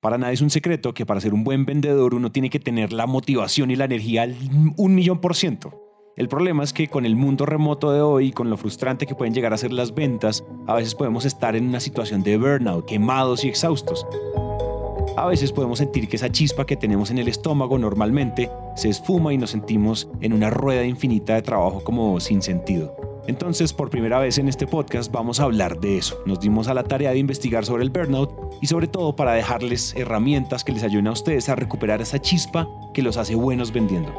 Para nadie es un secreto que para ser un buen vendedor uno tiene que tener la motivación y la energía un millón por ciento. El problema es que con el mundo remoto de hoy, con lo frustrante que pueden llegar a ser las ventas, a veces podemos estar en una situación de burnout, quemados y exhaustos. A veces podemos sentir que esa chispa que tenemos en el estómago normalmente se esfuma y nos sentimos en una rueda infinita de trabajo como sin sentido. Entonces, por primera vez en este podcast vamos a hablar de eso. Nos dimos a la tarea de investigar sobre el burnout y sobre todo para dejarles herramientas que les ayuden a ustedes a recuperar esa chispa que los hace buenos vendiendo.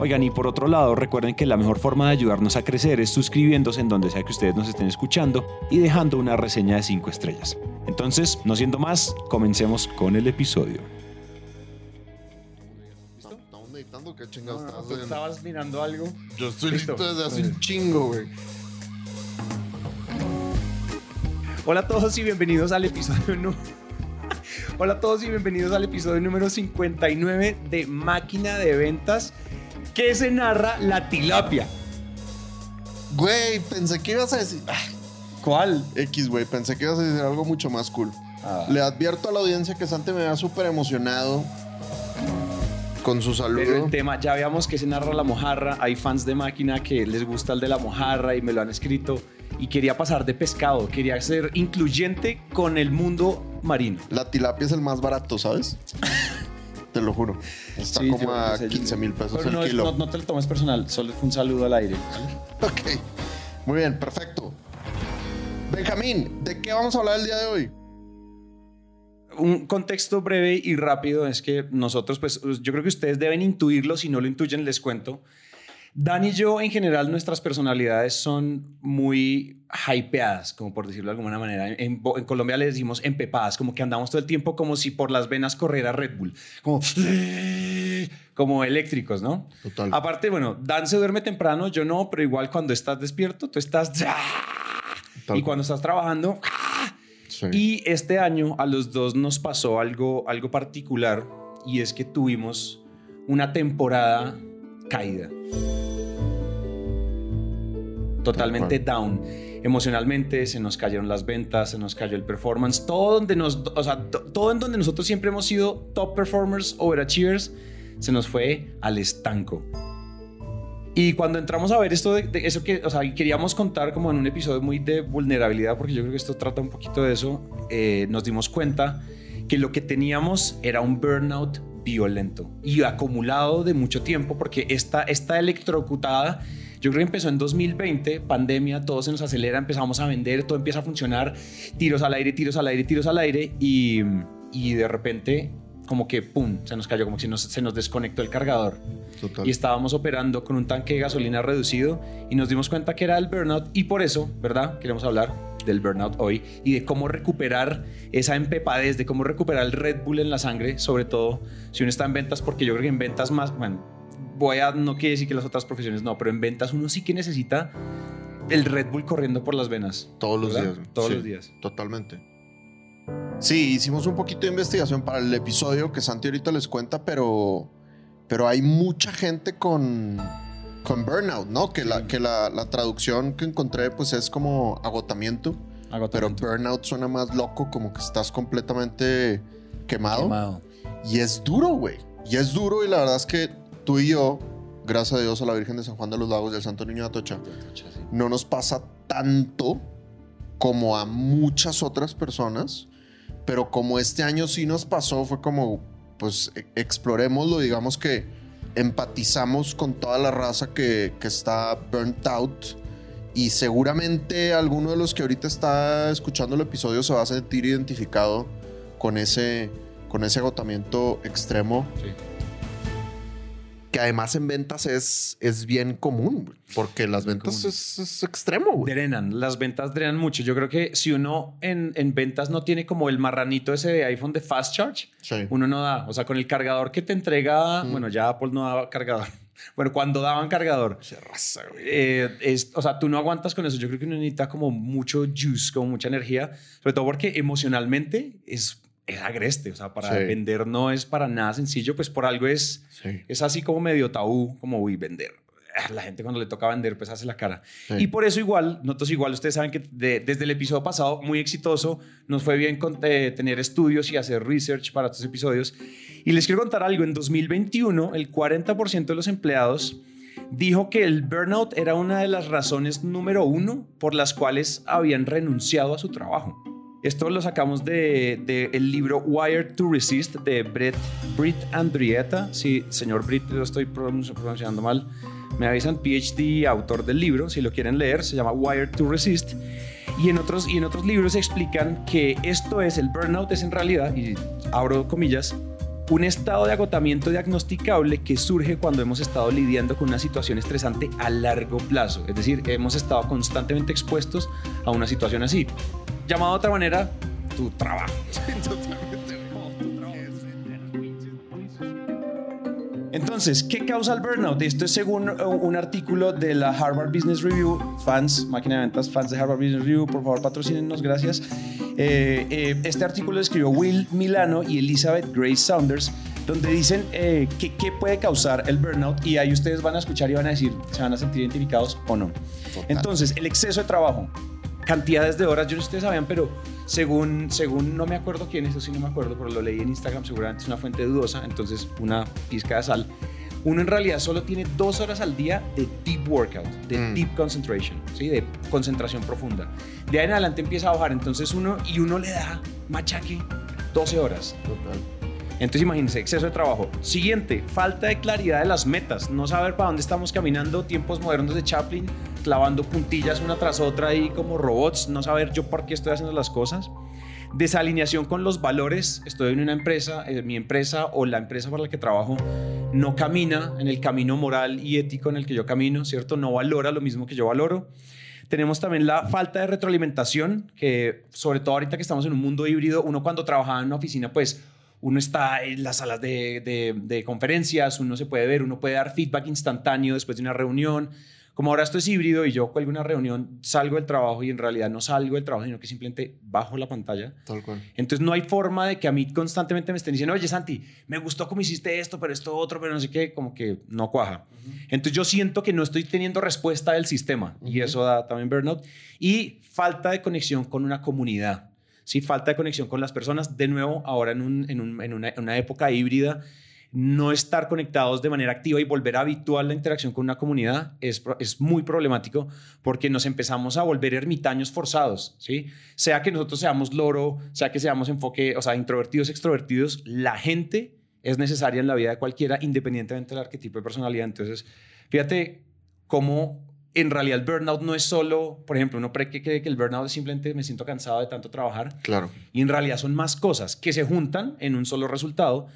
Oigan, y por otro lado, recuerden que la mejor forma de ayudarnos a crecer es suscribiéndose en donde sea que ustedes nos estén escuchando y dejando una reseña de 5 estrellas. Entonces, no siendo más, comencemos con el episodio. Estamos meditando, ¿qué chingados No, no, estás estabas mirando algo. Yo estoy Listo. listo desde hace un chingo, güey. Hola a todos y bienvenidos al episodio número... Hola a todos y bienvenidos al episodio número 59 de Máquina de Ventas que se narra la tilapia. Güey, pensé que ibas a decir. Ah, ¿Cuál? X, güey, pensé que ibas a decir algo mucho más cool. Ah. Le advierto a la audiencia que Santi me vea súper emocionado con su Pero saludo. el tema, ya veamos que se narra la mojarra. Hay fans de máquina que les gusta el de la mojarra y me lo han escrito. Y quería pasar de pescado, quería ser incluyente con el mundo marino. La tilapia es el más barato, ¿sabes? Te lo juro. Está Sí, como a o sea, yo- 15 mil pesos Pero el no, kilo. no- no te lo tomes personal, solo fue un saludo al aire. Ok. Muy bien, perfecto. Benjamín, ¿de qué vamos a hablar el día de hoy? Un contexto breve y rápido es que nosotros, pues yo creo que ustedes deben intuirlo, si no lo intuyen les cuento. Dan y yo, en general, nuestras personalidades son muy hypeadas, como por decirlo de alguna manera. En, en Colombia le decimos empepadas, como que andamos todo el tiempo como si por las venas corriera Red Bull, como, como eléctricos, ¿no? Total. Aparte, bueno, Dan se duerme temprano, yo no, pero igual cuando estás despierto, tú estás... Tal Y cuando estás trabajando, Sí. y este año a los dos nos pasó algo, algo particular y es que tuvimos una temporada caída. Totalmente down. Emocionalmente se nos cayeron las ventas, se nos cayó el performance, todo donde nos, o sea, todo en donde nosotros siempre hemos sido top performers, overachievers, se nos fue al estanco. Y cuando entramos a ver esto de, de eso que, o sea, queríamos contar como en un episodio muy de vulnerabilidad, porque yo creo que esto trata un poquito de eso, eh, nos dimos cuenta que lo que teníamos era un burnout violento y acumulado de mucho tiempo, porque esta, esta electrocutada, yo creo que empezó en 2020, pandemia, todo se nos acelera, empezamos a vender, todo empieza a funcionar, tiros al aire, tiros al aire, tiros al aire, y, y de repente como que, ¡pum!, se nos cayó, como si nos- se nos desconectó el cargador Total. y estábamos operando con un tanque de gasolina reducido y nos dimos cuenta que era el burnout y por eso, ¿verdad? Queremos hablar del burnout hoy y de cómo recuperar esa empepadez, de cómo recuperar el Red Bull en la sangre, sobre todo si uno está en ventas, porque yo creo que en ventas más, bueno, voy a, no quiere decir que las otras profesiones no, pero en ventas uno sí que necesita el Red Bull corriendo por las venas. Todos los ¿verdad? días. Todos Sí, los días. Totalmente. Sí, hicimos un poquito de investigación para el episodio que Santi ahorita les cuenta, pero, pero hay mucha gente con, con burnout, ¿no? Que, la, que la, la traducción que encontré pues es como agotamiento, pero Agotamiento. burnout suena más loco, como que estás completamente quemado. Quemado. Y es duro, güey. Y es duro y la verdad es que tú y yo, gracias a Dios a la Virgen de San Juan de los Lagos y al Santo Niño de Atocha, no nos pasa tanto como a muchas otras personas, pero como este año sí nos pasó, fue como, pues, e- explorémoslo, digamos que empatizamos con toda la raza que, está burnt out y seguramente alguno de los que ahorita está escuchando el episodio se va a sentir identificado con ese, con ese agotamiento extremo Sí. Que además en ventas es, es bien común, porque las ventas es, es extremo, güey. Drenan, las ventas drenan mucho. Yo creo que si uno en, en ventas no tiene como el marranito ese de iPhone de Fast Charge, Sí. uno no da. O sea, con el cargador que te entrega, Mm. bueno, ya Apple no daba cargador. Bueno, cuando daban cargador, Se raza, güey. eh, es, o sea, tú no aguantas con eso. Yo creo que uno necesita como mucho juice, como mucha energía, sobre todo porque emocionalmente es, es agreste. O sea, para Sí. vender no es para nada sencillo, pues por algo es, Sí. es así como medio tabú, como, uy, vender. ah, la gente cuando le toca vender, pues hace la cara. Y por eso igual, nosotros igual, ustedes saben que desde el episodio pasado, muy exitoso, nos fue bien con, eh, tener estudios y hacer research para estos episodios. Y les quiero contar algo, en 2021 el 40% de los empleados dijo que el burnout era una de las razones número uno por las cuales habían renunciado a su trabajo. Esto lo sacamos del de, el libro Wired to Resist de Brett, Britt Andrietta. Sí, señor Britt, lo estoy pronunciando mal. Me avisan, PhD, autor del libro, si lo quieren leer, se llama Wired to Resist. Y en otros, y en otros libros explican que esto es, el burnout es en realidad, y abro comillas, un estado de agotamiento diagnosticable que surge cuando hemos estado lidiando con una situación estresante a largo plazo. Es decir, hemos estado constantemente expuestos a una situación así. Llamado de otra manera, tu trabajo. Entonces, ¿qué causa el burnout? Esto es según uh, un artículo de la Harvard Business Review. Fans, máquina de ventas, fans de Harvard Business Review, por favor patrocínenos, gracias. Eh, eh, este artículo lo escribió Will Milano y Elizabeth Grace Saunders, donde dicen eh, qué puede causar el burnout y ahí ustedes van a escuchar y van a decir, ¿se van a sentir identificados o no? Entonces, el exceso de trabajo cantidades de horas, yo no sé si ustedes sabían, pero según, según no me acuerdo quién, eso sí no me acuerdo, pero lo leí en Instagram, seguramente es una fuente dudosa, entonces una pizca de sal. Uno en realidad solo tiene dos horas al día de deep workout, de mm. deep concentration, ¿sí? de concentración profunda. De ahí en adelante empieza a bajar, entonces uno, y uno le da machaque 12 horas. Total. Entonces imagínense, exceso de trabajo. Siguiente, falta de claridad de las metas, no saber para dónde estamos caminando, tiempos modernos de Chaplin, clavando puntillas una tras otra y como robots, no saber yo por qué estoy haciendo las cosas. Desalineación con los valores, estoy en una empresa, eh, mi empresa o la empresa para la que trabajo no camina en el camino moral y ético en el que yo camino, ¿cierto? No valora lo mismo que yo valoro. Tenemos también la falta de retroalimentación, que sobre todo ahorita que estamos en un mundo híbrido, uno cuando trabajaba en una oficina, pues uno está en las salas de, conferencias, uno se puede ver, uno puede dar feedback instantáneo después de una reunión. Como ahora esto es híbrido y yo cuelgo una reunión, salgo del trabajo y en realidad no salgo del trabajo, sino que simplemente bajo la pantalla. Tal cual. Entonces no hay forma de que a mí constantemente me estén diciendo, oye Santi, me gustó cómo hiciste esto, pero esto otro, pero no sé qué, como que no cuaja. Entonces yo siento que no estoy teniendo respuesta del sistema y eso da también burnout. Y falta de conexión con una comunidad. Sí, falta de conexión con las personas. De nuevo, ahora en, una, época híbrida, no estar conectados de manera activa y volver habitual la interacción con una comunidad es, es, muy problemático porque nos empezamos a volver ermitaños forzados, ¿sí? Sea que nosotros seamos loro, sea que seamos enfoque, o sea, introvertidos, extrovertidos, la gente es necesaria en la vida de cualquiera, independientemente del arquetipo de personalidad. Entonces, fíjate cómo en realidad el burnout no es solo, por ejemplo, uno cree que, el burnout es simplemente me siento cansado de tanto trabajar. Claro. Y en realidad son más cosas que se juntan en un solo resultado,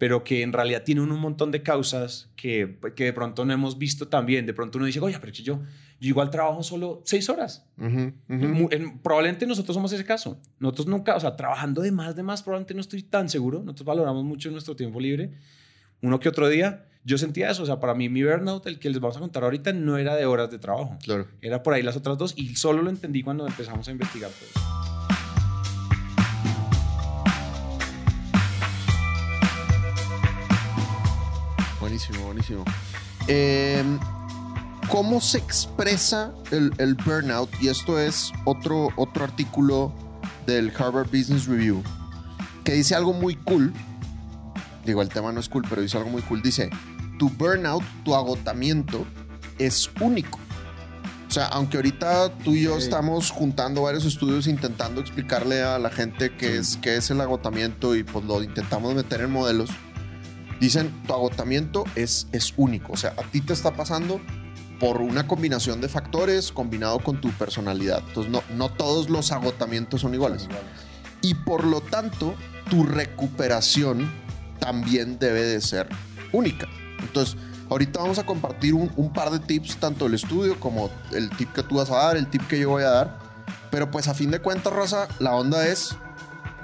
pero que en realidad tienen un montón de causas que, que de pronto no hemos visto también. De pronto uno dice, oye, pero yo, yo igual trabajo solo seis horas. probablemente nosotros somos ese caso. Nosotros nunca, o sea, trabajando de más, de más, probablemente no estoy tan seguro. Nosotros valoramos mucho nuestro tiempo libre. Uno que otro día yo sentía eso, o sea, para mí mi burnout, el que les vamos a contar ahorita, no era de horas de trabajo. Claro. Era por ahí las otras dos y solo lo entendí cuando empezamos a investigar. Pues. Buenísimo, buenísimo. Em, ¿Cómo se expresa el, el, burnout? Y esto es otro, otro artículo del Harvard Business Review que dice algo muy cool digo, el tema no es cool, pero dice algo muy cool. Dice, tu burnout, tu agotamiento es único. O sea, aunque ahorita tú y yo estamos juntando varios estudios intentando explicarle a la gente qué, es, qué es el agotamiento y pues lo intentamos meter en modelos, dicen, tu agotamiento es, es único. O sea, a ti te está pasando por una combinación de factores combinado con tu personalidad. Entonces, no, no todos los agotamientos son iguales. Y por lo tanto, tu recuperación también debe de ser única. Entonces, ahorita vamos a compartir un, par de tips, tanto el estudio como el tip que tú vas a dar, el tip que yo voy a dar. Pero pues a fin de cuentas, Rosa, la onda es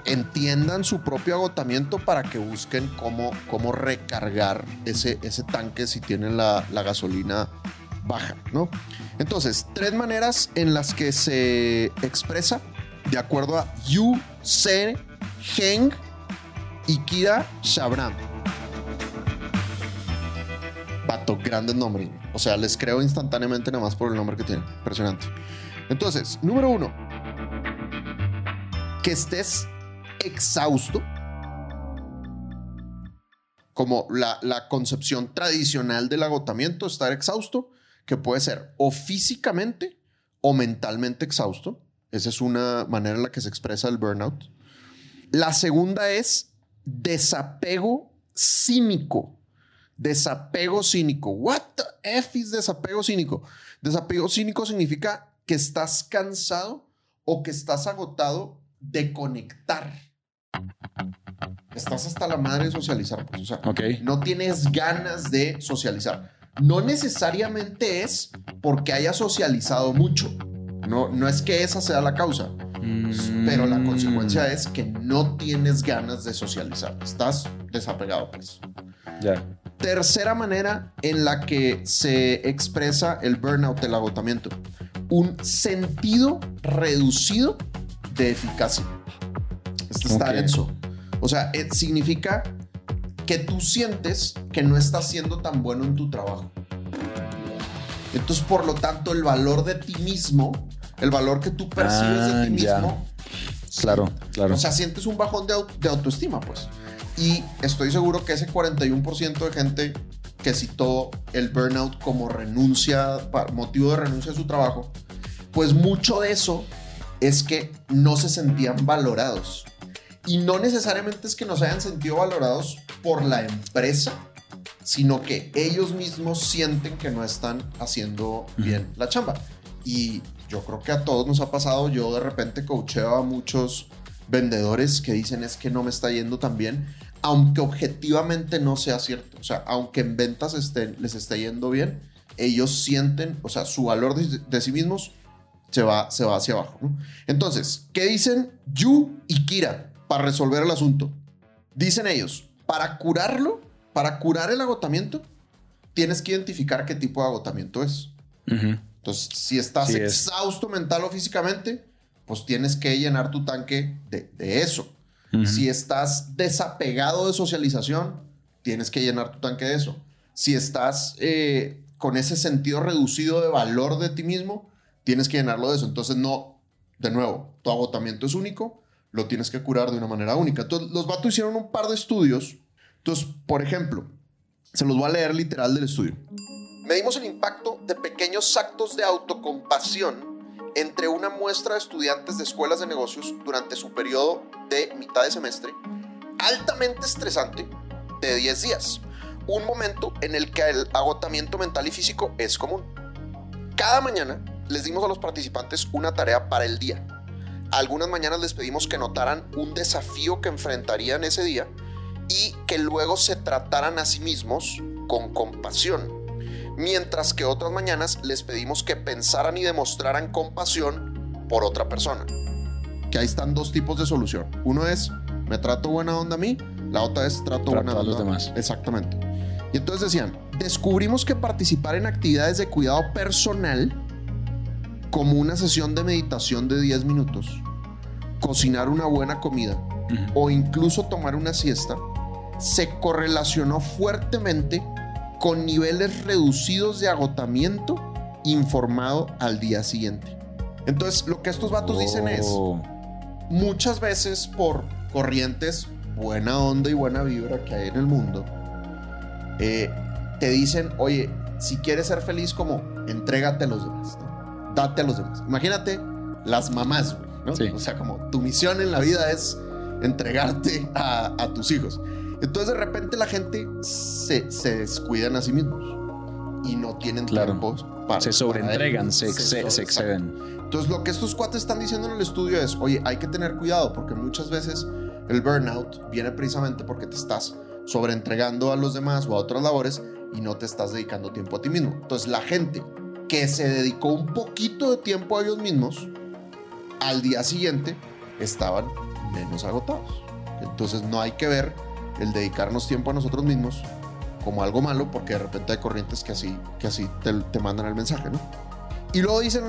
entiendan su propio agotamiento para que busquen cómo, cómo recargar ese, ese tanque si tienen la, la gasolina baja, ¿no? Entonces, tres maneras en las que se expresa de acuerdo a Yu Se Heng y Kira Shabram. Pato, grandes nombres. O sea, les creo instantáneamente nada más por el nombre que tienen. Impresionante. Entonces, número uno, que estés exhausto, como la, concepción tradicional del agotamiento, estar exhausto, que puede ser o físicamente o mentalmente exhausto. Esa es una manera en la que se expresa el burnout. La segunda es desapego cínico. Desapego cínico. What the F is desapego cínico? Desapego cínico significa que estás cansado o que estás agotado de conectar. Estás hasta la madre de socializar. Pues, o sea, no tienes ganas de socializar. No necesariamente es porque hayas socializado mucho. No, no es que esa sea la causa. Pero la consecuencia es que no tienes ganas de socializar. Estás desapegado, pues. Ya. Tercera manera en la que se expresa el burnout, el agotamiento. Un sentido reducido de eficacia. Esto está denso. O sea, eh, significa que tú sientes que no estás siendo tan bueno en tu trabajo. Entonces, por lo tanto, el valor de ti mismo, el valor que tú percibes de ti Ah, ya. mismo, Claro, claro. o sea, sientes un bajón de, au- de autoestima, pues. Y estoy seguro que ese 41% de gente que citó el burnout como renuncia, motivo de renuncia a su trabajo, pues mucho de eso es que no se sentían valorados. Y no necesariamente es que no se hayan sentido valorados por la empresa, sino que ellos mismos sienten que no están haciendo bien la chamba. Y yo creo que a todos nos ha pasado, yo de repente coacheo a muchos vendedores que dicen es que no me está yendo tan bien, aunque objetivamente no sea cierto. O sea, aunque en ventas estén, les esté yendo bien, ellos sienten, o sea, su valor de, de sí mismos se va, se va hacia abajo. ¿no? Entonces, ¿qué dicen Yu y Kira para resolver el asunto? Dicen ellos, para curarlo, para curar el agotamiento, tienes que identificar qué tipo de agotamiento es. Entonces, si estás Sí, es. exhausto mental o físicamente, pues tienes que llenar tu tanque de, de eso. Si estás desapegado de socialización, tienes que llenar tu tanque de eso. Si estás eh, con ese sentido reducido de valor de ti mismo, tienes que llenarlo de eso. Entonces, no, de nuevo, tu agotamiento es único, lo tienes que curar de una manera única. Entonces, los vatos hicieron un par de estudios. Entonces, por ejemplo, se los voy a leer literal del estudio. Medimos el impacto de pequeños actos de autocompasión entre una muestra de estudiantes de escuelas de negocios durante su periodo de mitad de semestre, altamente estresante, de 10 días. Un momento en el que el agotamiento mental y físico es común. Cada mañana les dimos a los participantes una tarea para el día. Algunas mañanas les pedimos que notaran un desafío que enfrentarían ese día y que luego se trataran a sí mismos con compasión. Mientras que otras mañanas les pedimos que pensaran y demostraran compasión por otra persona. Que ahí están dos tipos de solución. Uno es, me trato buena onda a mí. La otra es, trato, Trato buena a onda los demás. Exactamente. Y entonces decían, descubrimos que participar en actividades de cuidado personal, como una sesión de meditación de 10 minutos, cocinar una buena comida o incluso tomar una siesta, se correlacionó fuertemente con niveles reducidos de agotamiento informado al día siguiente. Entonces, lo que estos vatos dicen es, Oh. muchas veces por corrientes buena onda y buena vibra que hay en el mundo, eh, te dicen, oye, si quieres ser feliz, como entrégate a los demás, ¿no? Date a los demás. Imagínate las mamás, güey, ¿no? Sí. O sea, como tu misión en la vida es entregarte a, a tus hijos. Entonces, de repente, la gente se, se descuidan a sí mismos y no tienen Claro. tiempo para. Se sobreentregan, se, se sobre- exceden. entonces, lo que estos cuates están diciendo en el estudio es, oye, hay que tener cuidado porque muchas veces el burnout viene precisamente porque te estás sobreentregando a los demás o a otras labores y no te estás dedicando tiempo a ti mismo. Entonces, la gente que se dedicó un poquito de tiempo a ellos mismos, al día siguiente estaban menos agotados. Entonces, no hay que ver el dedicarnos tiempo a nosotros mismos como algo malo porque de repente hay corrientes que así, que así te, te mandan el mensaje, ¿no? Y luego dicen,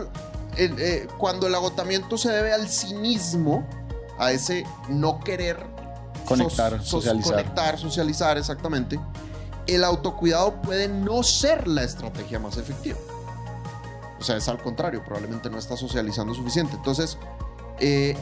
eh, eh, cuando el agotamiento se debe al cinismo, a ese no querer Conectar, socializar. Conectar, socializar, exactamente. el autocuidado puede no ser la estrategia más efectiva. O sea, es al contrario, probablemente no estás socializando suficiente. Entonces, eh,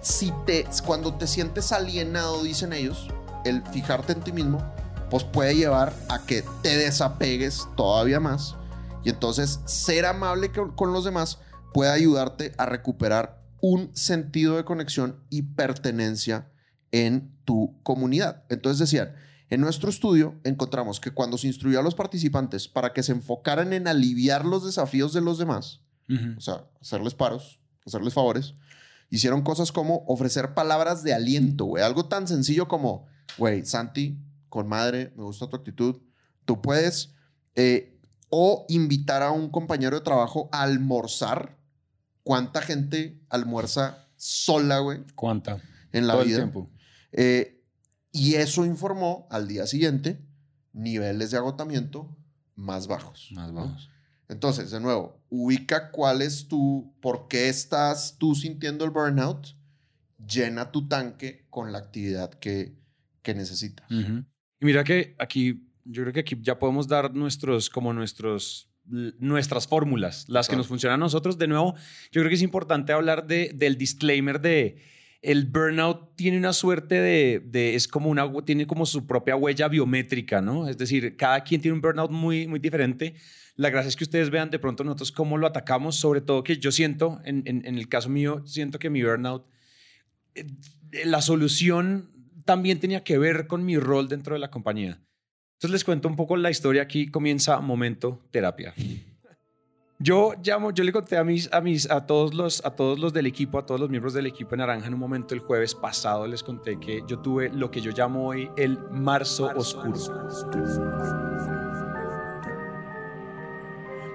si te, cuando te sientes alienado, dicen ellos, el fijarte en ti mismo, pues puede llevar a que te desapegues todavía más. Y entonces ser amable con los demás puede ayudarte a recuperar un sentido de conexión y pertenencia en tu comunidad. Entonces decían, en nuestro estudio encontramos que cuando se instruyó a los participantes para que se enfocaran en aliviar los desafíos de los demás, o sea, hacerles paros, hacerles favores, hicieron cosas como ofrecer palabras de aliento, güey. Algo tan sencillo como, güey, Santi, con madre, me gusta tu actitud. Tú puedes eh, o invitar a un compañero de trabajo a almorzar. ¿Cuánta gente almuerza sola, güey? ¿Cuánta? En la vida. tiempo. Eh, y eso informó al día siguiente niveles de agotamiento más bajos. Más bajos. Entonces, de nuevo, ubica cuál es tu, por qué estás tú sintiendo el burnout, llena tu tanque con la actividad que, que necesitas. Y mira que aquí, yo creo que aquí ya podemos dar nuestros, como nuestros, nuestras fórmulas, las que nos funcionan a nosotros. De nuevo, yo creo que es importante hablar de, del disclaimer de el burnout tiene una suerte de, es como una, tiene como su propia huella biométrica, ¿no? Es decir, cada quien tiene un burnout muy, muy diferente. La gracia es que ustedes vean de pronto nosotros cómo lo atacamos, sobre todo que yo siento, en, en, en el caso mío, siento que mi burnout, eh, la solución también tenía que ver con mi rol dentro de la compañía. Entonces les cuento un poco la historia. Aquí comienza Momento Terapia. Yo llamo, yo le conté a mis, a mis, a todos los, a todos los del equipo, a todos los miembros del equipo Naranja en un momento el jueves pasado les conté que yo tuve lo que yo llamo hoy el marzo, oscuro.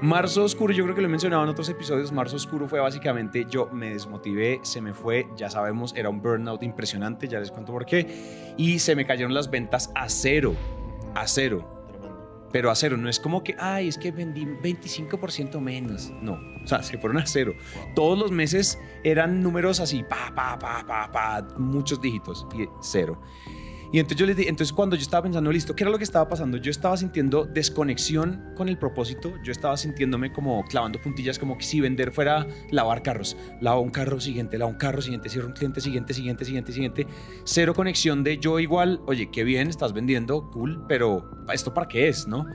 Marzo Oscuro, yo creo que lo he mencionado en otros episodios, Marzo Oscuro fue básicamente yo me desmotivé, se me fue, ya sabemos, era un burnout impresionante, ya les cuento por qué, y se me cayeron las ventas a cero, a cero. Pero a cero, no es como que, ay, es que vendí 25% menos. No, o sea, se fueron a cero. Todos los meses eran números así, pa, pa, pa, pa, pa, muchos dígitos y cero. Y entonces yo les dije, entonces cuando yo estaba pensando, listo, ¿qué era lo que estaba pasando? Yo estaba sintiendo desconexión con el propósito, yo estaba sintiéndome como clavando puntillas, como que si vender fuera lavar carros, lavo un carro siguiente, lavo un carro siguiente, cierro un cliente siguiente, siguiente, siguiente, siguiente, cero conexión de yo igual, oye, qué bien, estás vendiendo, cool, pero ¿esto para qué es, no?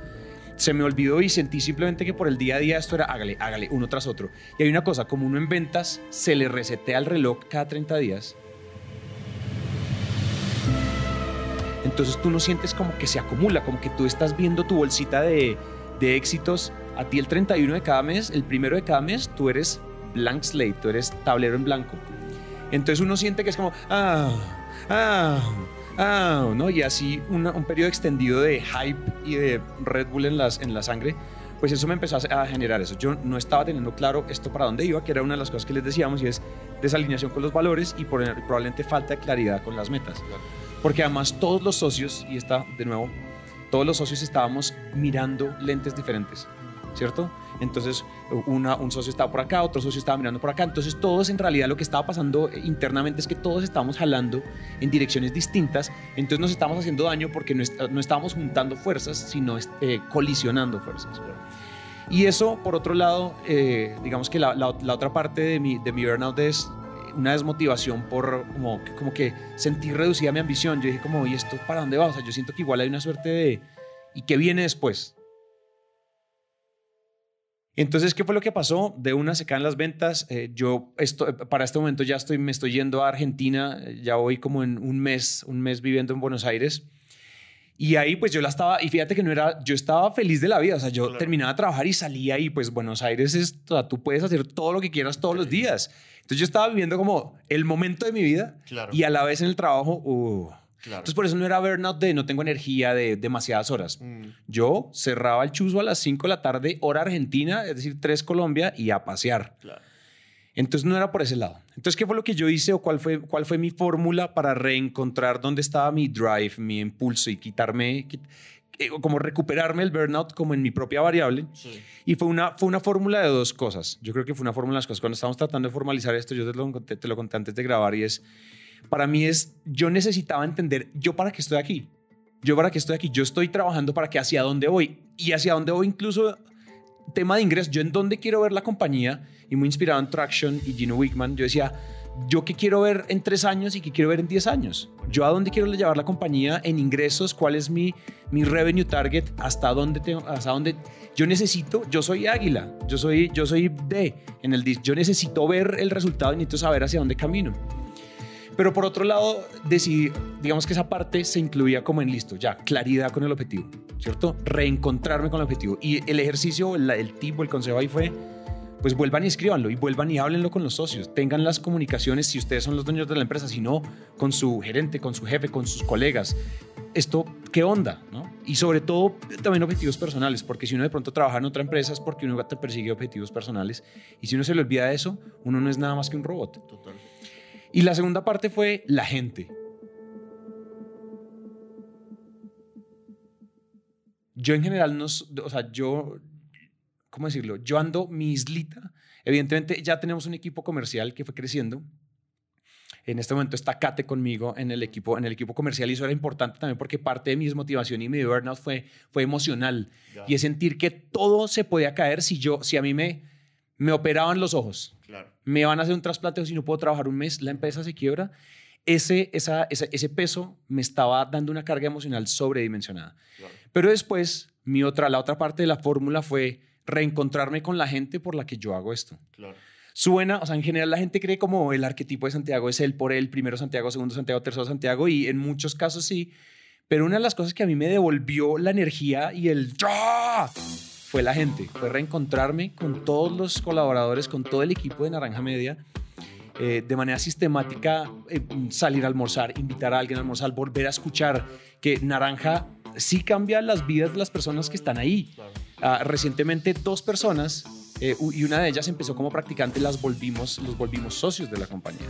se me olvidó y sentí simplemente que por el día a día esto era hágale, hágale, uno tras otro. Y hay una cosa, como uno en ventas se le resetea el reloj cada 30 días, Entonces tú no sientes como que se acumula, como que tú estás viendo tu bolsita de, de éxitos. A ti el 31 de cada mes, el primero de cada mes, tú eres blank slate, tú eres tablero en blanco. Entonces uno siente que es como, ah, ah, ah, ¿no? Y así un periodo extendido de hype y de Red Bull en, las, en la sangre, pues eso me empezó a generar eso. Yo no estaba teniendo claro esto para dónde iba, que era una de las cosas que les decíamos, y es desalineación con los valores y probablemente falta de claridad con las metas. Porque además todos los socios, y está de nuevo, todos los socios estábamos mirando lentes diferentes, ¿cierto? Entonces, una, un socio estaba por acá, otro socio estaba mirando por acá. Entonces, todos en realidad lo que estaba pasando internamente es que todos estábamos jalando en direcciones distintas. Entonces, nos estábamos haciendo daño porque no, no estábamos juntando fuerzas, sino eh, colisionando fuerzas. Y eso, por otro lado, eh, digamos que la, la, otra parte de mi, de mi burnout es una desmotivación por como, como que sentí reducida mi ambición. Yo dije como, ¿y esto para dónde va? O sea, yo siento que igual hay una suerte de, ¿y qué viene después? Entonces, ¿qué fue lo que pasó? De una se caen las ventas. Eh, yo esto, para este momento ya estoy, me estoy yendo a Argentina. Ya voy como en un mes, un mes viviendo en Buenos Aires. Y ahí pues yo la estaba, y fíjate que no era, yo estaba feliz de la vida, o sea, yo terminaba de trabajar y salía y pues Buenos Aires es, o sea, tú puedes hacer todo lo que quieras todos los días. Entonces yo estaba viviendo como el momento de mi vida y a la vez en el trabajo, uh. Entonces por eso no era burnout de no tengo energía de demasiadas horas. Mm. Yo cerraba el chuzo a las 5 de la tarde, hora argentina, es decir, 3 Colombia y a pasear. Entonces no era por ese lado. Entonces, ¿qué fue lo que yo hice o cuál fue, cuál fue mi fórmula para reencontrar dónde estaba mi drive, mi impulso y quitarme, eh, como recuperarme el burnout como en mi propia variable. Y fue una, fue una fórmula de dos cosas. Yo creo que fue una fórmula de las cosas. Cuando estamos tratando de formalizar esto, yo te lo, te, lo conté antes de grabar y es, para mí es, yo necesitaba entender, yo para qué estoy aquí. Yo para qué estoy aquí, yo estoy trabajando para que hacia dónde voy y hacia dónde voy incluso tema de ingresos, yo en dónde quiero ver la compañía y muy inspirado en Traction y Gino Wickman, yo decía, yo qué quiero ver en tres años y qué quiero ver en diez años. Yo a dónde quiero llevar la compañía en ingresos, cuál es mi, mi revenue target, hasta dónde tengo, hasta dónde yo necesito, yo soy águila, yo soy, yo soy D en el yo necesito ver el resultado y necesito saber hacia dónde camino. Pero por otro lado, decidí, digamos que esa parte se incluía como en listo, ya, claridad con el objetivo, ¿cierto? Reencontrarme con el objetivo. Y el ejercicio, el, el tipo, el consejo ahí fue, pues vuelvan y escríbanlo y vuelvan y háblenlo con los socios. Tengan las comunicaciones si ustedes son los dueños de la empresa, si no, con su gerente, con su jefe, con sus colegas. Esto, ¿qué onda? ¿no? Y sobre todo, también objetivos personales, porque si uno de pronto trabaja en otra empresa es porque uno te persigue objetivos personales. Y si uno se le olvida de eso, uno no es nada más que un robot. Total. Y la segunda parte fue la gente. Yo en general, no, o sea, yo, ¿cómo decirlo? Yo ando mi islita. Evidentemente ya tenemos un equipo comercial que fue creciendo. En este momento está Kate conmigo en el equipo, en el equipo comercial y eso era importante también porque parte de mi desmotivación y mi burnout fue, fue emocional. Y es sentir que todo se podía caer si yo, si a mí me, me operaban los ojos me van a hacer un trasplante o si no puedo trabajar un mes, la empresa se quiebra. Ese, esa, ese, peso me estaba dando una carga emocional sobredimensionada. Pero después, mi otra, la otra parte de la fórmula fue reencontrarme con la gente por la que yo hago esto. Suena, o sea, en general la gente cree como el arquetipo de Santiago es él por él, primero Santiago, segundo Santiago, tercero Santiago, y en muchos casos sí. Pero una de las cosas que a mí me devolvió la energía y el fue la gente, fue reencontrarme con todos los colaboradores, con todo el equipo de Naranja Media. Eh, de manera sistemática eh, salir a almorzar, invitar a alguien a almorzar, volver a escuchar que Naranja sí cambia las vidas de las personas que están ahí. Ah, recientemente dos personas eh, y una de ellas empezó como practicante, las volvimos, los volvimos socios de la compañía.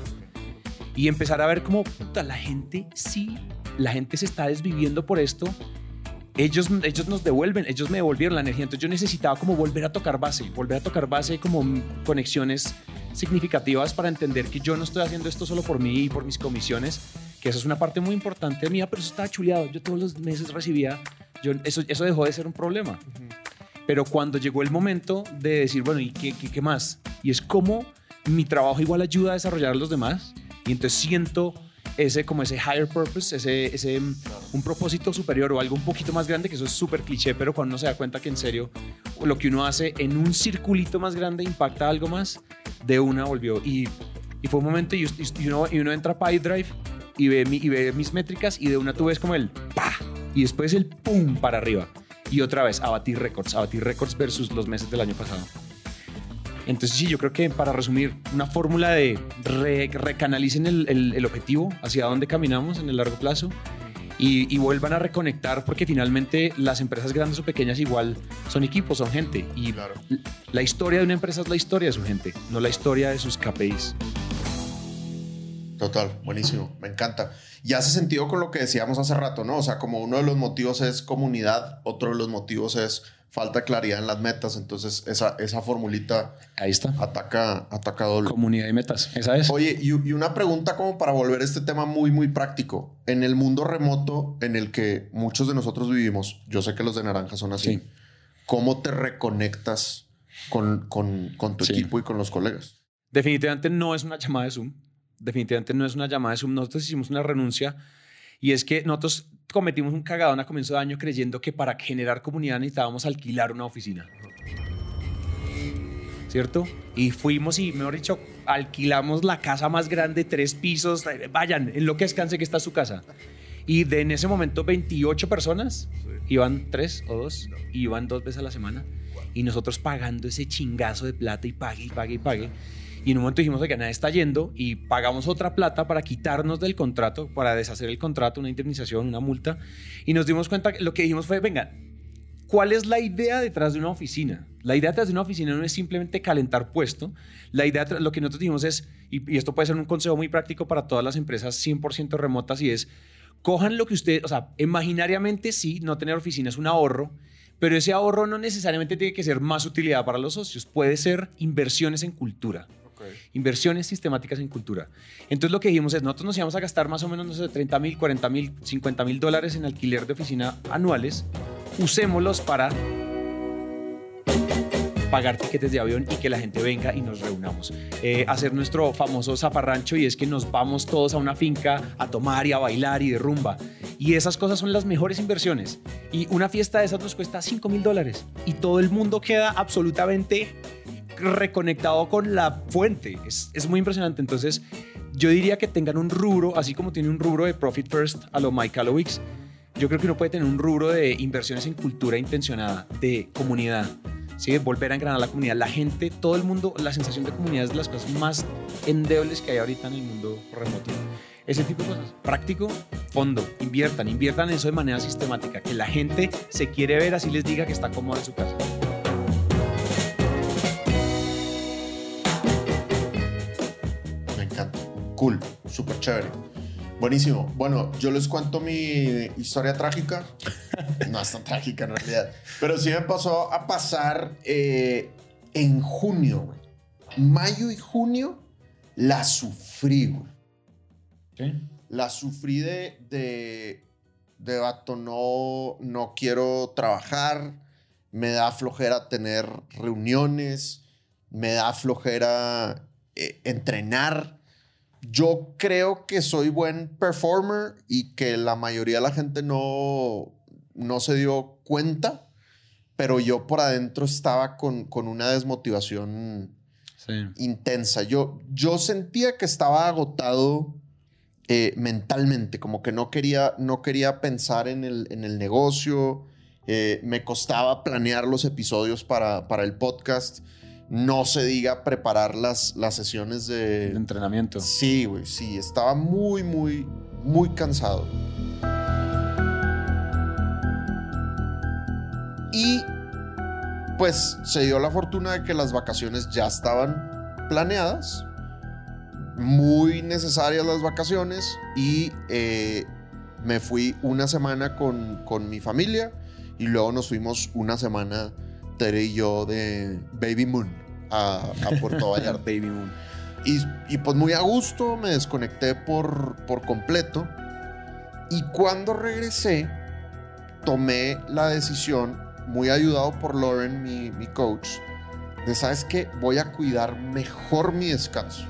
Y empezar a ver cómo puta, la gente sí, la gente se está desviviendo por esto ellos, ellos nos devuelven, ellos me devolvieron la energía. Entonces yo necesitaba como volver a tocar base, volver a tocar base como conexiones significativas para entender que yo no estoy haciendo esto solo por mí y por mis comisiones, que eso es una parte muy importante mía, pero eso estaba chuleado. Yo todos los meses recibía, yo, eso, eso dejó de ser un problema. Pero cuando llegó el momento de decir, bueno, ¿y qué, qué, qué más? Y es como mi trabajo igual ayuda a desarrollar a los demás. Y entonces siento ese como ese higher purpose, ese, ese un propósito superior o algo un poquito más grande, que eso es súper cliché, pero cuando uno se da cuenta que en serio lo que uno hace en un circulito más grande impacta algo más, de una volvió. Y, y fue un momento y, uno, y uno entra a PyDrive y ve, y ve mis métricas y de una tú ves como el pa y después el pum para arriba. Y otra vez, abatir récords, abatir récords versus los meses del año pasado. Entonces sí, yo creo que para resumir, una fórmula de recanalicen el, objetivo, hacia dónde caminamos en el largo plazo y, vuelvan a reconectar porque finalmente las empresas grandes o pequeñas igual son equipos, son gente y la historia de una empresa es la historia de su gente, no la historia de sus KPIs. Total, buenísimo, me encanta. Y hace sentido con lo que decíamos hace rato, ¿no? O sea, como uno de los motivos es comunidad, otro de los motivos es falta claridad en las metas, entonces esa, esa formulita Ahí está. Ataca, ataca doble. Comunidad y metas, esa es. Oye, y, una pregunta como para volver a este tema muy, muy práctico. En el mundo remoto en el que muchos de nosotros vivimos, yo sé que los de Naranja son así, ¿cómo te reconectas con, con, con tu equipo y con los colegas? Definitivamente no es una llamada de Zoom. Definitivamente no es una llamada de Zoom. Nosotros hicimos una renuncia y es que nosotros cometimos un cagadón a comienzo de año creyendo que para generar comunidad necesitábamos alquilar una oficina. ¿Cierto? Y fuimos y, mejor dicho, alquilamos la casa más grande, tres pisos. Vayan, en lo que descanse que está su casa. Y de en ese momento 28 personas, iban tres o dos, iban dos veces a la semana. Y nosotros pagando ese chingazo de plata y pague y pague y pague. Y en un momento dijimos que nadie está yendo y pagamos otra plata para quitarnos del contrato, para deshacer el contrato, una indemnización, una multa. Y nos dimos cuenta que lo que dijimos fue, venga, ¿cuál es la idea detrás de una oficina? La idea detrás de una oficina no es simplemente calentar puesto. La idea, lo que nosotros dijimos es, y, y esto puede ser un consejo muy práctico para todas las empresas 100% remotas, y es, cojan lo que ustedes, o sea, imaginariamente sí, no tener oficina es un ahorro, pero ese ahorro no necesariamente tiene que ser más utilidad para los socios, puede ser inversiones en cultura. Inversiones sistemáticas en cultura. Entonces lo que dijimos es, nosotros nos íbamos a gastar más o menos, no sé, 30 mil, 40 mil, 50 mil dólares en alquiler de oficina anuales. Usémoslos para pagar tiquetes de avión y que la gente venga y nos reunamos. Eh, hacer nuestro famoso zafarrancho y es que nos vamos todos a una finca a tomar y a bailar y de rumba. Y esas cosas son las mejores inversiones. Y una fiesta de esas nos cuesta 5 mil dólares y todo el mundo queda absolutamente reconectado con la fuente. Es, es muy impresionante. Entonces, yo diría que tengan un rubro, así como tiene un rubro de Profit First a lo Mike Alowicz, yo creo que uno puede tener un rubro de inversiones en cultura intencionada, de comunidad, ¿sí? volver a engranar la comunidad. La gente, todo el mundo, la sensación de comunidad es de las cosas más endebles que hay ahorita en el mundo remoto. Ese tipo de cosas. Práctico, fondo, inviertan, inviertan en eso de manera sistemática. Que la gente se quiere ver así les diga que está cómoda en su casa. Cool, súper chévere. Buenísimo. Bueno, yo les cuento mi historia trágica. No es tan trágica en realidad. Pero sí me pasó a pasar eh, en junio, güey. Mayo y junio la sufrí, güey. ¿Sí? La sufrí de, de, de vato, no, no quiero trabajar, me da flojera tener reuniones, me da flojera eh, entrenar. Yo creo que soy buen performer y que la mayoría de la gente no, no se dio cuenta, pero yo por adentro estaba con, con una desmotivación Sí. intensa. Yo, yo sentía que estaba agotado eh, mentalmente, como que no quería, no quería pensar en el, en el negocio. eh, me costaba planear los episodios para, para el podcast. No se diga preparar las, las sesiones De de... entrenamiento. Sí, güey, sí. Estaba muy, muy, muy cansado. Y pues se dio la fortuna de que las vacaciones ya estaban planeadas. Muy necesarias las vacaciones. Y eh, me fui una semana con, con mi familia. Y luego nos fuimos una semana, Tere y yo, de Baby Moon a, a Puerto Vallarta. Baby Moon. Y, y pues muy a gusto, me desconecté por, por completo. Y cuando regresé, tomé la decisión, muy ayudado por Lauren, mi, mi coach, de, ¿sabes qué? Voy a cuidar mejor mi descanso.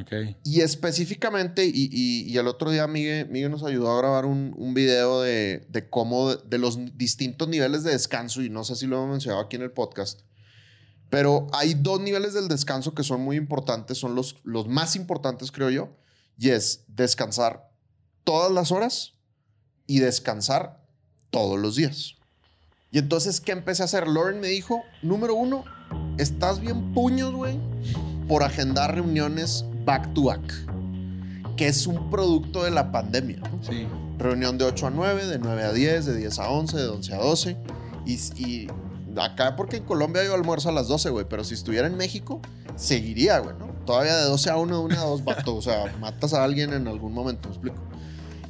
Ok. Y específicamente, y, y- y el otro día Miguel, Miguel nos ayudó a grabar un, un video de, de cómo, de, de los distintos niveles de descanso, y no sé si lo hemos mencionado aquí en el podcast, pero hay dos niveles del descanso que son muy importantes, son los, los más importantes, creo yo, y es descansar todas las horas y descansar todos los días. Y entonces, ¿qué empecé a hacer? Lauren me dijo, número uno, estás bien puños, güey, por agendar reuniones back to back, que es un producto de la pandemia. Sí. Reunión de 8 a 9, de 9 a 10, de 10 a 11, de 11 a 12. Y, y acá, porque en Colombia yo almuerzo a las 12, güey, pero si estuviera en México, seguiría, güey, ¿no? Todavía de 12 a 1, de 1 a 2, vato. O sea, matas a alguien en algún momento, ¿me explico?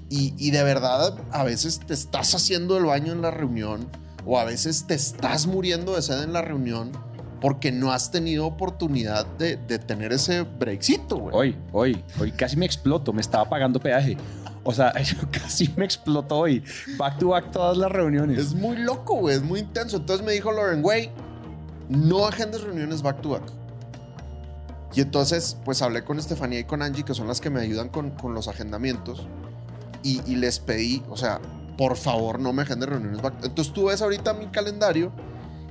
Y, y de verdad, a veces te estás haciendo el baño en la reunión, o a veces te estás muriendo de sed en la reunión, porque no has tenido oportunidad de, de tener ese breakcito, güey. Hoy, hoy, hoy casi me exploto. Me estaba pagando peaje. O sea, casi me explotó hoy. Back to back todas las reuniones. Es muy loco, güey, es muy intenso. Entonces me dijo Lauren, güey, no agendes reuniones back to back. Y entonces, pues hablé con Estefanía y con Angie, que son las que me ayudan con, con los agendamientos. Y, y les pedí, o sea, por favor, no me agendes reuniones back. Entonces tú ves ahorita mi calendario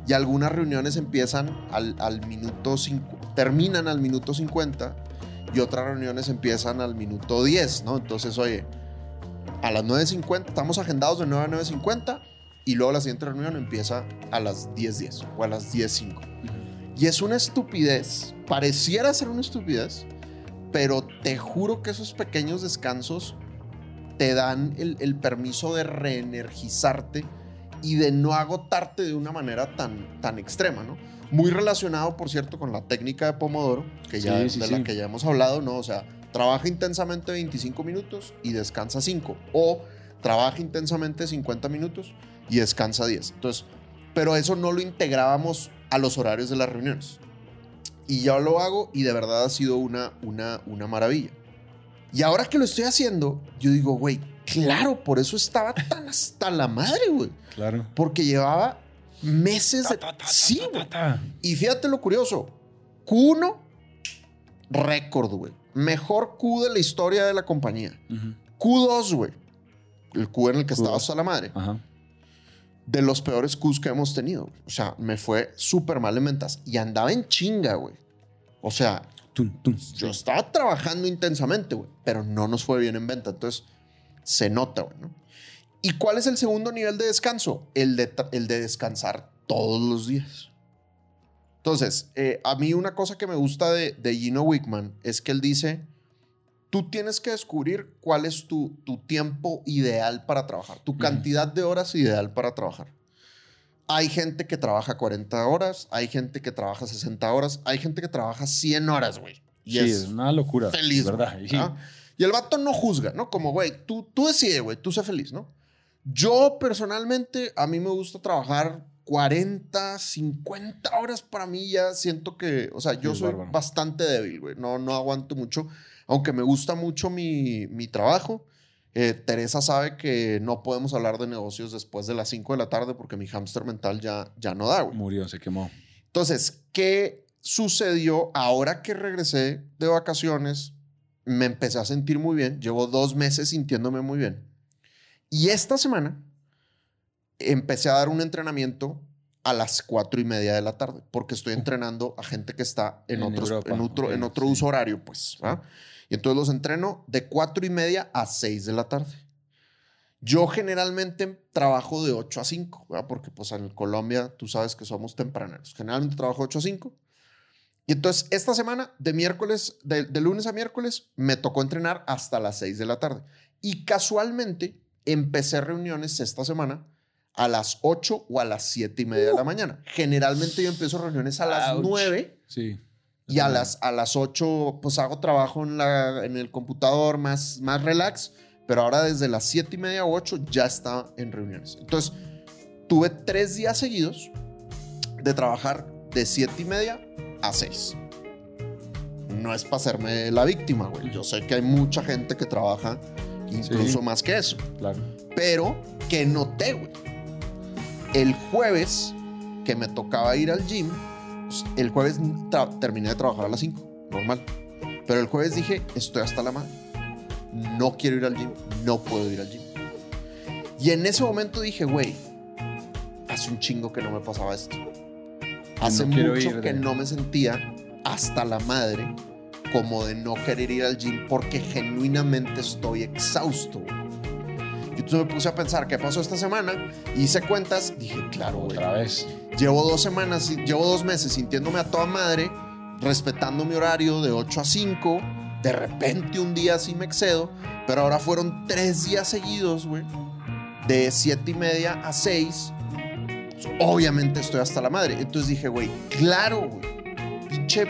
y algunas reuniones empiezan al, minuto 5, terminan al minuto 50 y otras reuniones empiezan al minuto 10, ¿no? Entonces, oye, a las 9.50, estamos agendados de 9 a 9.50 y luego la siguiente reunión empieza a las 10.10 o a las 10.05. Y es una estupidez, pareciera ser una estupidez, pero te juro que esos pequeños descansos te dan el permiso de reenergizarte y de no agotarte de una manera tan, tan extrema, ¿no? Muy relacionado, por cierto, con la técnica de Pomodoro, que ya, Sí, sí, de sí. la que ya hemos hablado, ¿no? O sea, trabaja intensamente 25 minutos y descansa 5. O trabaja intensamente 50 minutos y descansa 10. Entonces, Pero eso no lo integrábamos a los horarios de las reuniones. Y yo lo hago y de verdad ha sido una, una, una maravilla. Y ahora que lo estoy haciendo, yo digo, güey, claro, por eso estaba tan hasta la madre, güey. Claro. Porque llevaba meses de... Sí, güey. Y fíjate lo curioso. Q1, récord, güey. Mejor Q de la historia de la compañía. Q2, güey. El Q en el que estaba hasta la madre. Ajá. De los peores Qs que hemos tenido. O sea, me fue súper mal en ventas. Y andaba en chinga, güey. O sea, yo estaba trabajando intensamente, güey, pero no nos fue bien en venta. Entonces, se nota, ¿no? ¿Y cuál es el segundo nivel de descanso? El de, el de descansar todos los días. Entonces, eh, a mí una cosa que me gusta de, de Gino Wickman es que él dice, tú tienes que descubrir cuál es tu, tu tiempo ideal para trabajar, tu cantidad de horas ideal para trabajar. Hay gente que trabaja 40 horas, hay gente que trabaja 60 horas, hay gente que trabaja 100 horas, güey. Y Sí, es una locura. feliz, ¿verdad? Sí. Y el vato no juzga, ¿no? Como, güey, tú, tú decides, güey, tú sé feliz, ¿no? Yo personalmente, a mí me gusta trabajar 40, 50 horas para mí ya siento que, o sea, yo soy bárbaro. bastante débil, güey, no, no aguanto mucho, aunque me gusta mucho mi, mi trabajo. Eh, Teresa sabe que no podemos hablar de negocios después de las 5 de la tarde porque mi hámster mental ya, ya no da, güey. Murió, se quemó. Entonces, ¿qué sucedió ahora que regresé de vacaciones? Me empecé a sentir muy bien. Llevo dos meses sintiéndome muy bien. Y esta semana empecé a dar un entrenamiento a las cuatro y media de la tarde, porque estoy entrenando a gente que está en, En otros- Europa, en otro, en otro sí. uso horario, pues. Y entonces los entreno de cuatro y media a seis de la tarde. Yo generalmente trabajo de 8 a 5, ¿verdad? porque pues en Colombia tú sabes que somos tempraneros. Generalmente trabajo de 8 a 5. Y entonces esta semana, de miércoles, de, de lunes a miércoles, me tocó entrenar hasta las 6 de la tarde. Y casualmente empecé reuniones esta semana a las 8 o a las 7 y media de la mañana. Generalmente yo empiezo reuniones a las Ouch. 9 Sí. y a las, a las 8 pues hago trabajo en, la, en el computador más, más relax, pero ahora desde las 7 y media o 8 ya está en reuniones. Entonces, tuve tres días seguidos de trabajar de 7 y media a 6. No es para hacerme la víctima, güey. Yo sé que hay mucha gente que trabaja incluso Sí. más que eso. Claro. Pero que noté, güey. El jueves que me tocaba ir al gym, pues, el jueves terminé de trabajar a las 5, normal. Pero el jueves dije, estoy hasta la madre. No quiero ir al gym, no puedo ir al gym. Y en ese momento dije, güey, hace un chingo que no me pasaba esto. Hace no mucho ir que no me sentía hasta la madre como de no querer ir al gym porque genuinamente estoy exhausto. Y entonces me puse a pensar qué pasó esta semana. Hice cuentas, dije, claro, güey. Otra vez. Llevo dos semanas, llevo dos meses sintiéndome a toda madre, respetando mi horario de 8 a 5. De repente un día sí me excedo, pero ahora fueron tres días seguidos, güey. De 7 y media a 6. Pues, obviamente estoy hasta la madre. Entonces dije, güey, claro, güey. Pinche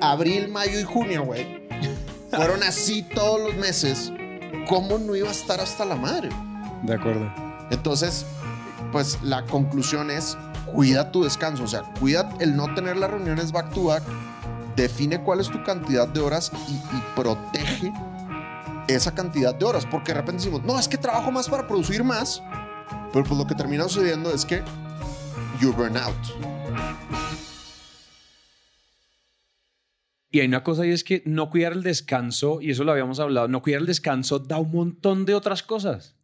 abril, mayo y junio, güey. Fueron así todos los meses. ¿Cómo no iba a estar hasta la madre? De acuerdo. Entonces, pues la conclusión es, cuida tu descanso, o sea, cuida el no tener las reuniones back to back, define cuál es tu cantidad de horas y, y protege esa cantidad de horas, porque de repente decimos, no, es que trabajo más para producir más, pero pues lo que termina sucediendo es que you burn out. Y hay una cosa y es que no cuidar el descanso, y eso lo habíamos hablado, no cuidar el descanso da un montón de otras cosas.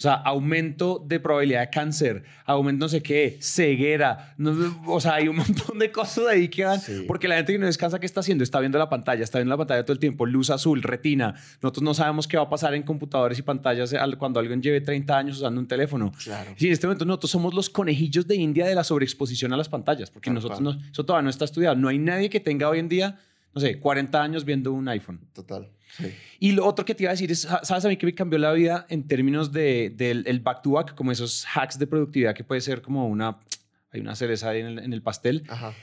O sea, aumento de probabilidad de cáncer, aumento no sé qué, ceguera. no- o sea, hay un montón de cosas ahí que van. Sí. Porque la gente que no descansa, ¿qué está haciendo? Está viendo la pantalla, está viendo la pantalla todo el tiempo, luz azul, retina. Nosotros no sabemos qué va a pasar en computadores y pantallas al- cuando alguien lleve 30 años usando un teléfono. Claro. Sí, en este momento nosotros somos los conejillos de India de la sobreexposición a las pantallas, porque Tal nosotros no, eso todavía no está estudiado. No hay nadie que tenga hoy en día, no sé, 40 años viendo un iPhone. Total. Sí. Y lo otro que te iba a decir es, ¿sabes a mí que me cambió la vida en términos de, del el back to back, como esos hacks de productividad que puede ser como una, hay una cereza ahí en el, en el pastel? Ajá.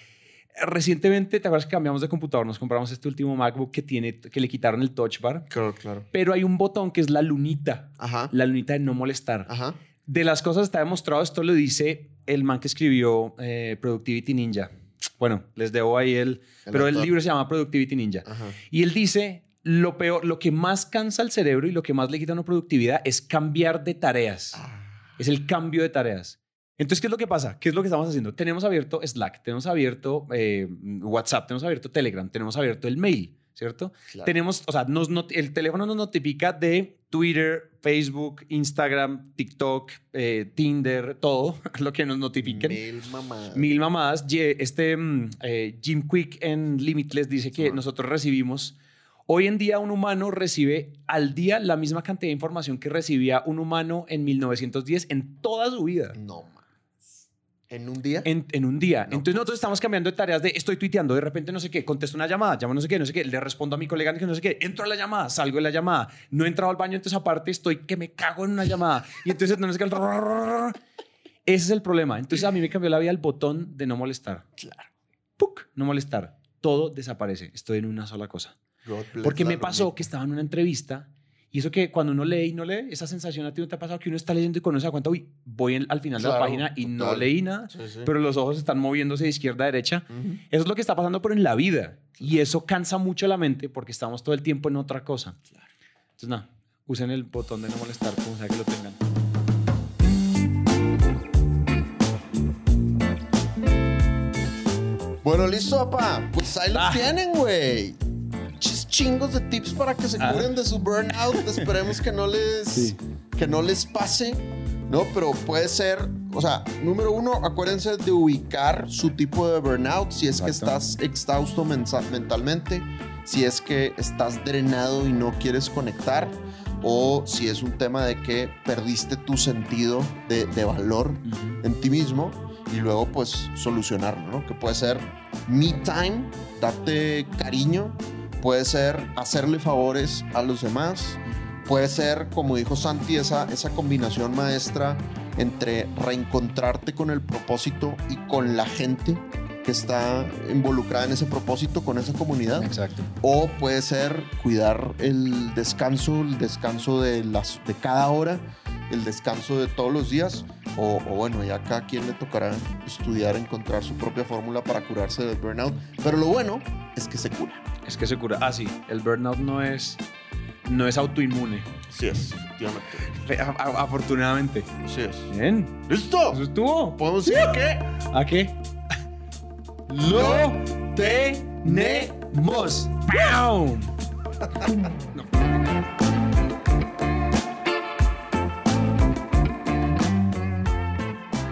Recientemente, ¿te acuerdas que cambiamos de computador? Nos compramos este último MacBook que, tiene, que le quitaron el touch bar, Claro, claro. pero hay un botón que es la lunita, Ajá. la lunita de no molestar. Ajá. De las cosas está demostrado, esto lo dice el man que escribió eh, Productivity Ninja. Bueno, les debo ahí el... El pero el libro se llama Productivity Ninja. Ajá. Y él dice, lo peor, lo que más cansa al cerebro y lo que más le quita una productividad es cambiar de tareas. Es el cambio de tareas. Entonces, ¿qué es lo que pasa? ¿Qué es lo que estamos haciendo? Tenemos abierto Slack, tenemos abierto eh, WhatsApp, tenemos abierto Telegram, tenemos abierto el mail, ¿cierto? Claro. Tenemos, o sea, nos el teléfono nos notifica de Twitter, Facebook, Instagram, TikTok, eh, Tinder, todo lo que nos notifiquen. Mil mamadas. Mil mamadas. Este mm, eh, Jim Quick en Limitless dice que nosotros recibimos. Hoy en día un humano recibe al día la misma cantidad de información que recibía un humano en 1910 en toda su vida. No más. ¿En un día? En, en un día. No. Entonces nosotros estamos cambiando de tareas de estoy tuiteando, de repente no sé qué, contesto una llamada, llamo no sé qué, no sé qué, le respondo a mi colega no sé qué, entro a la llamada, salgo de la llamada, no he entrado al baño, entonces aparte estoy que me cago en una llamada y entonces no sé qué. Ese es el problema. Entonces a mí me cambió la vida el botón de no molestar. Claro. ¡Puc! No molestar. Todo desaparece. Estoy en una sola cosa. Porque me pasó que estaba en una entrevista y eso que cuando uno lee y no lee, esa sensación a ti no te ha pasado que uno está leyendo y cuando se da cuenta, uy, voy en- al final de la Claro, página y no total. leí nada, Sí, sí. pero los ojos están moviéndose de izquierda a derecha. Ujú. Eso es lo que está pasando, pero en la vida. Y eso cansa mucho la mente porque estamos todo el tiempo en otra cosa. Entonces, nada, usen el botón de no molestar, como sea que lo tengan. Bueno, listo, papá. Pues ahí los Ah. tienen, güey. Chingos de tips para que se Ah. curen de su burnout. Esperemos que no les, Sí. que no les pase. No, pero puede ser, o sea, número uno, acuérdense de ubicar su tipo de burnout. Si es que estás exhausto mentalmente, si es que estás drenado y no quieres conectar, o si es un tema de que perdiste tu sentido de, de valor en ti mismo y luego pues solucionarlo, ¿no? Que puede ser me time, darte cariño, puede ser hacerle favores a los demás, puede ser, como dijo Santi, esa, esa combinación maestra entre reencontrarte con el propósito y con la gente que está involucrada en ese propósito, con esa comunidad. Exacto. O puede ser cuidar el descanso, el descanso de, las, de cada hora, el descanso de todos los días. O, o bueno, ya a cada quien le tocará estudiar, encontrar su propia fórmula para curarse del burnout. Pero lo bueno es que se cura. Es que se cura. Ah, sí, el burnout no es, no es autoinmune. Sí es, efectivamente. Fe- a- a- Afortunadamente. Sí es. Bien. ¡Listo! Eso estuvo. ¿Podemos decir que ¿A qué? Lo tenemos. ¡Pam!